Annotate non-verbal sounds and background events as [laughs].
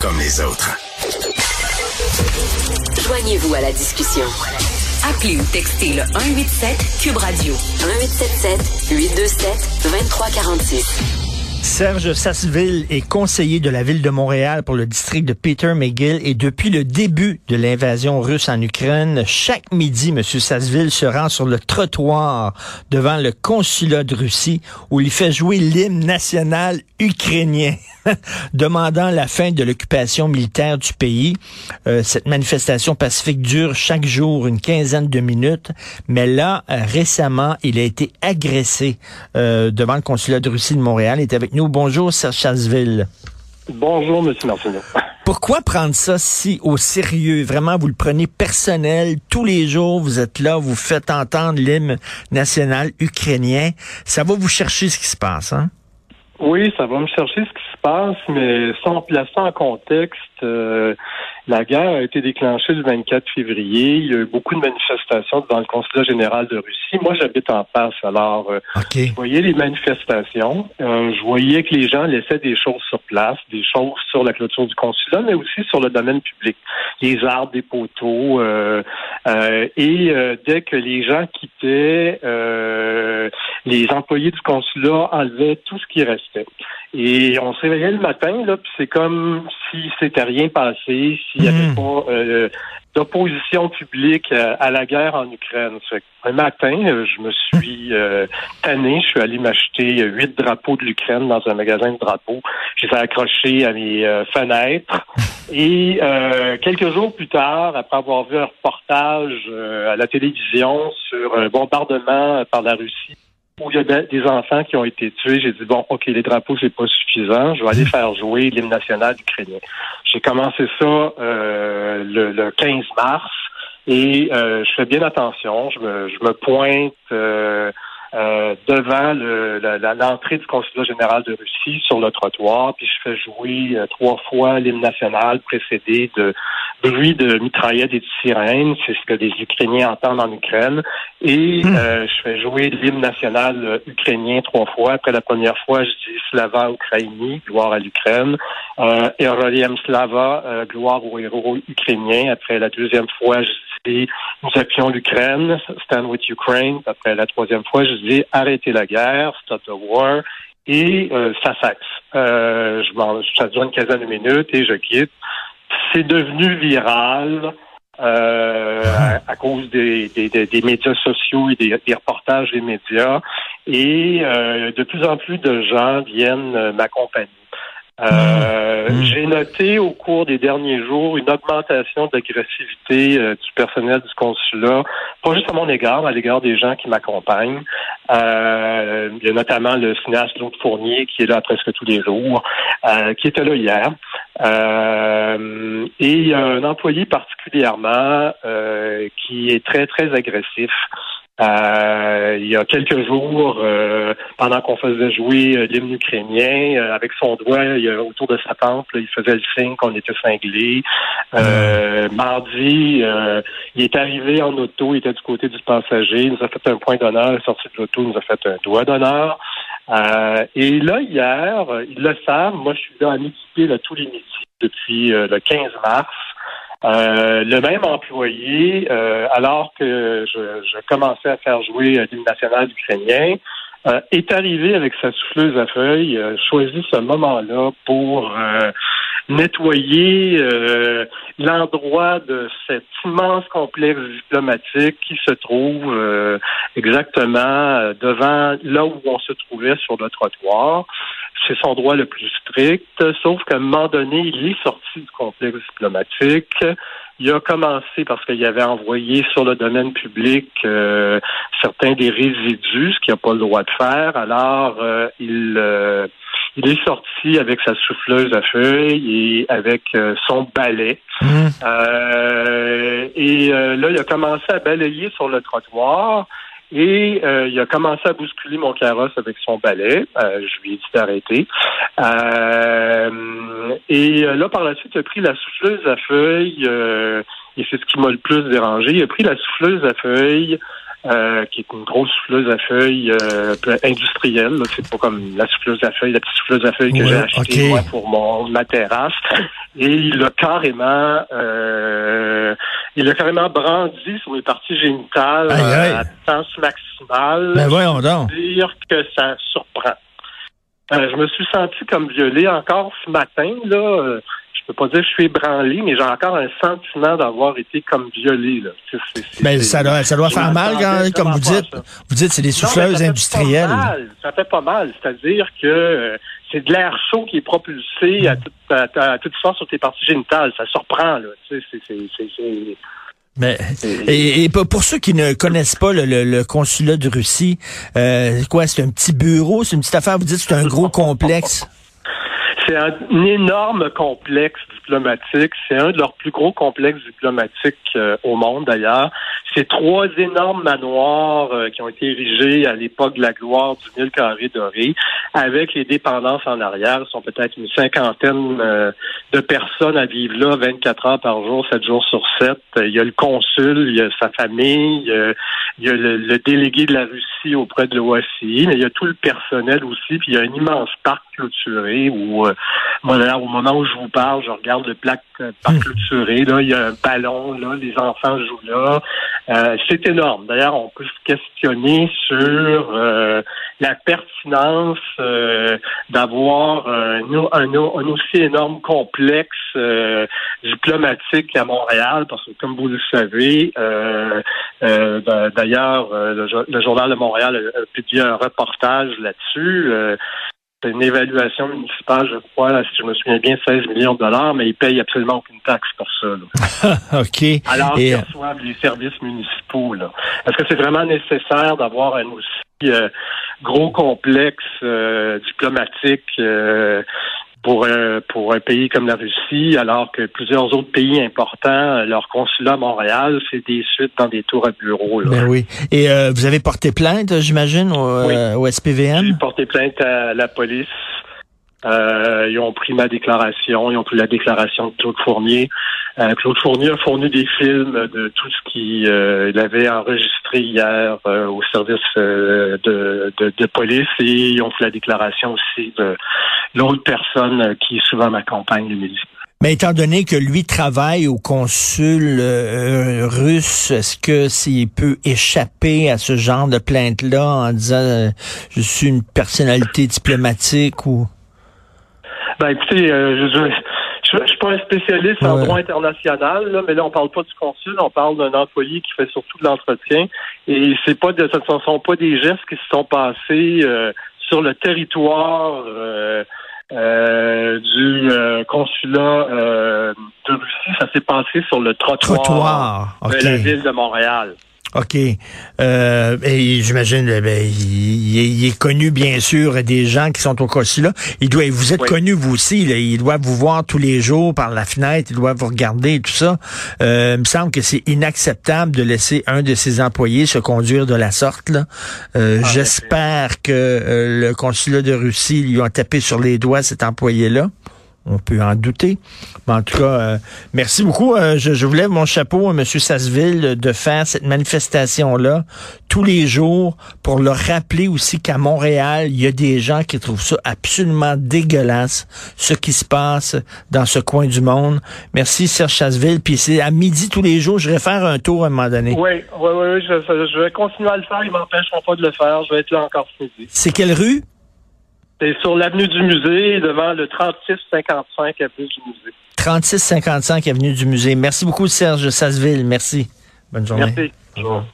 comme les autres. Joignez-vous à la discussion. Appelez ou textez le 187 Cube Radio 1877 827 2346. Serge Sasseville est conseiller de la ville de Montréal pour le district de Peter McGill et depuis le début de l'invasion russe en Ukraine, chaque midi, M. Sasseville se rend sur le trottoir devant le consulat de Russie où il fait jouer l'hymne national ukrainien, [laughs] [laughs] demandant la fin de l'occupation militaire du pays. Euh, cette manifestation pacifique dure chaque jour une quinzaine de minutes, mais là, euh, récemment, il a été agressé euh, devant le consulat de Russie de Montréal. Il est avec nous. Bonjour, Serge Chasseville. Bonjour, M. Martineau. [laughs] Pourquoi prendre ça si au sérieux? Vraiment, vous le prenez personnel. Tous les jours, vous êtes là, vous faites entendre l'hymne national ukrainien. Ça va vous chercher ce qui se passe, hein? Oui, ça va me chercher ce qui se passe, mais sans placer en contexte, euh, la guerre a été déclenchée le 24 février. Il y a eu beaucoup de manifestations devant le consulat général de Russie. Moi, j'habite en passe, alors euh, je voyais les manifestations. Euh, je voyais que les gens laissaient des choses sur place, des choses sur la clôture du consulat, mais aussi sur le domaine public, les arbres, des poteaux. et dès que les gens quittaient, les employés du consulat enlevaient tout ce qui restait. Et on se réveillait le matin, là, puis c'est comme si c'était rien passé, s'il n'y avait hmm. pas euh, d'opposition publique euh, à la guerre en Ukraine. un matin, euh, je me suis euh, tanné, je suis allé m'acheter huit drapeaux de l'Ukraine dans un magasin de drapeaux. Je les ai accrochés à mes fenêtres. [laughs] Et quelques jours plus tard, après avoir vu un reportage à la télévision sur un bombardement par la Russie où il y a des enfants qui ont été tués, j'ai dit bon, ok, les drapeaux c'est pas suffisant, je vais aller [laughs] faire jouer l'hymne national ukrainien. J'ai commencé ça euh, le, 15 mars. Et euh, je fais bien attention, je me, je me pointe. Euh, euh, devant l'entrée du consulat général de Russie sur le trottoir, puis je fais jouer trois fois l'hymne national précédé de bruit de mitraillettes et de sirènes, c'est ce que les Ukrainiens entendent en Ukraine, et hmm. euh, je fais jouer l'hymne national ukrainien trois fois. Après la première fois, je dis Slava Ukraini, gloire à l'Ukraine, euh, Eroliam Slava, gloire aux héros ukrainiens. Après la deuxième fois, je dis nous appuyons l'Ukraine, stand with Ukraine. Après la troisième fois, je dis arrêtez la guerre, stop the war. Et euh, ça cesse. Euh, je ça dure une quinzaine de minutes et je quitte. C'est devenu viral. Euh, [laughs] à, cause des, des, des, médias sociaux et des, des, reportages des médias. Et euh, de plus en plus de gens viennent euh, m'accompagner. Euh, mmh. J'ai noté au cours des derniers jours une augmentation d'agressivité euh, du personnel du consulat, pas juste à mon égard, mais à l'égard des gens qui m'accompagnent. Euh, il y a notamment le cinéaste Claude Fournier qui est là presque tous les jours, euh, qui était là hier. Et il y a un employé particulièrement qui est très, très agressif. Euh, il y a quelques jours, euh, pendant qu'on faisait jouer euh, l'hymne ukrainien, euh, avec son doigt autour de sa tempe, il faisait le signe qu'on était cinglé. mardi, il est arrivé en auto, il était du côté du passager, il nous a fait un point d'honneur, il est sorti de l'auto, il nous a fait un doigt d'honneur. Et là, hier, ils le savent, moi je suis là à m'équiper tous les midis depuis le 15 mars. Euh, le même employé, euh, alors que je, commençais à faire jouer l'hymne national ukrainien, euh, est arrivé avec sa souffleuse à feuilles, euh, choisi ce moment-là pour nettoyer l'endroit de cet immense complexe diplomatique qui se trouve exactement devant là où on se trouvait sur le trottoir c'est son droit le plus strict, sauf qu'à un moment donné, il est sorti du complexe diplomatique. Il a commencé parce qu'il avait envoyé sur le domaine public euh, certains des résidus, ce qu'il n'a pas le droit de faire. Alors, euh, il, euh, il est sorti avec sa souffleuse à feuilles et avec son balai. Mmh. et là, il a commencé à balayer sur le trottoir. Et euh, il a commencé à bousculer mon carrosse avec son balai. Euh, je lui ai dit d'arrêter. Euh, et là, par la suite, il a pris la souffleuse à feuilles, et c'est ce qui m'a le plus dérangé. Il a pris la souffleuse à feuilles euh, qui est une grosse souffleuse à feuilles euh, industrielle. C'est pas comme la souffleuse à feuilles, la petite souffleuse à feuilles que j'ai achetée moi pour mon ma terrasse. Et il a carrément euh, il a carrément brandi sur les parties génitales à distance maximale. Mais ben voyons donc. dire que ça surprend. je me suis senti comme violé encore ce matin, là je peux pas dire que je suis ébranlé, mais j'ai encore un sentiment d'avoir été comme violé. Là. mais ça doit, ça doit faire mal, comme vous dites. Vous dites c'est des souffleuses industrielles. ça fait pas mal. C'est-à-dire que euh, c'est de l'air chaud qui est propulsé à, toute, force sur tes parties génitales. Ça surprend. Là. C'est, mais, et, pour ceux qui ne connaissent pas le, consulat de Russie, euh, quoi, c'est un petit bureau, c'est une petite affaire, vous dites c'est un gros complexe. C'est un énorme complexe diplomatique. C'est un de leurs plus gros complexes diplomatiques euh, au monde, d'ailleurs. C'est trois énormes manoirs euh, qui ont été érigés à l'époque de la gloire du mille carré doré, avec les dépendances en arrière. Ce sont peut-être une cinquantaine euh, de personnes à vivre là 24 heures par jour, 7 jours sur 7. Il y a le consul, il y a sa famille, il y a, le, délégué de la Russie auprès de l'OACI, mais il y a tout le personnel aussi, puis il y a un immense parc clôturé où, moi, au moment où je vous parle, je regarde le plaque euh, par hmm. clôturé. Là, il y a un ballon, là, les enfants jouent là. Euh, c'est énorme. D'ailleurs, on peut se questionner sur euh, la pertinence d'avoir un, un, aussi énorme complexe diplomatique à Montréal, parce que comme vous le savez, d'ailleurs, le, Journal de Montréal a publié un reportage là-dessus une évaluation municipale, je crois, si je me souviens bien, 16 millions de dollars, mais ils payent absolument aucune taxe pour ça. [laughs] OK. Alors qu'ils reçoivent les services municipaux. Est-ce que c'est vraiment nécessaire d'avoir un aussi euh, gros complexe euh, diplomatique euh, pour un, pour un pays comme la Russie, alors que plusieurs autres pays importants, leur consulat à Montréal, c'est des suites dans des tours à bureaux. Ben oui. Et euh, vous avez porté plainte, j'imagine, au, euh, au SPVM? J'ai porté plainte à la police. Euh, ils ont pris ma déclaration, ils ont pris la déclaration de Claude Fournier. Euh, Claude Fournier a fourni des films de tout ce qu'il euh, avait enregistré hier euh, au service de, de, police et ils ont fait la déclaration aussi de l'autre personne qui souvent m'accompagne le midi. Mais étant donné que lui travaille au consul russe, est-ce que s'il peut échapper à ce genre de plainte-là en disant je suis une personnalité diplomatique ou? Ben écoutez, euh, je, je, suis pas un spécialiste en droit international, là, mais là on parle pas du consul, on parle d'un employé qui fait surtout de l'entretien. Et c'est pas de, ce ne sont pas des gestes qui se sont passés euh, sur le territoire euh, du consulat de Russie. Ça s'est passé sur le trottoir, de la ville de Montréal. OK. Euh, et j'imagine, eh ben, il, est connu, bien sûr, des gens qui sont au consulat. Il doit, vous êtes connu, vous aussi. il doit vous voir tous les jours par la fenêtre. Il doit vous regarder et tout ça. Euh, il me semble que c'est inacceptable de laisser un de ses employés se conduire de la sorte. Là. Euh, ah, j'espère que euh, le consulat de Russie lui a tapé sur les doigts, cet employé-là. On peut en douter. Mais en tout cas, euh, merci beaucoup. Euh, je, je, vous lève mon chapeau à M. Sasseville de faire cette manifestation-là tous les jours pour leur rappeler aussi qu'à Montréal, il y a des gens qui trouvent ça absolument dégueulasse, ce qui se passe dans ce coin du monde. Merci Serge Sasseville. Puis c'est à midi tous les jours. Je vais faire un tour à un moment donné. Oui, oui, oui. Je, je vais continuer à le faire. Ils m'empêcheront pas de le faire. Je vais être là encore ce midi. C'est quelle rue? C'est sur l'avenue du musée, devant le 3655 avenue du musée. 3655 avenue du musée. Merci beaucoup, Serge Sasseville. Merci. Bonne journée. Merci. Bonjour.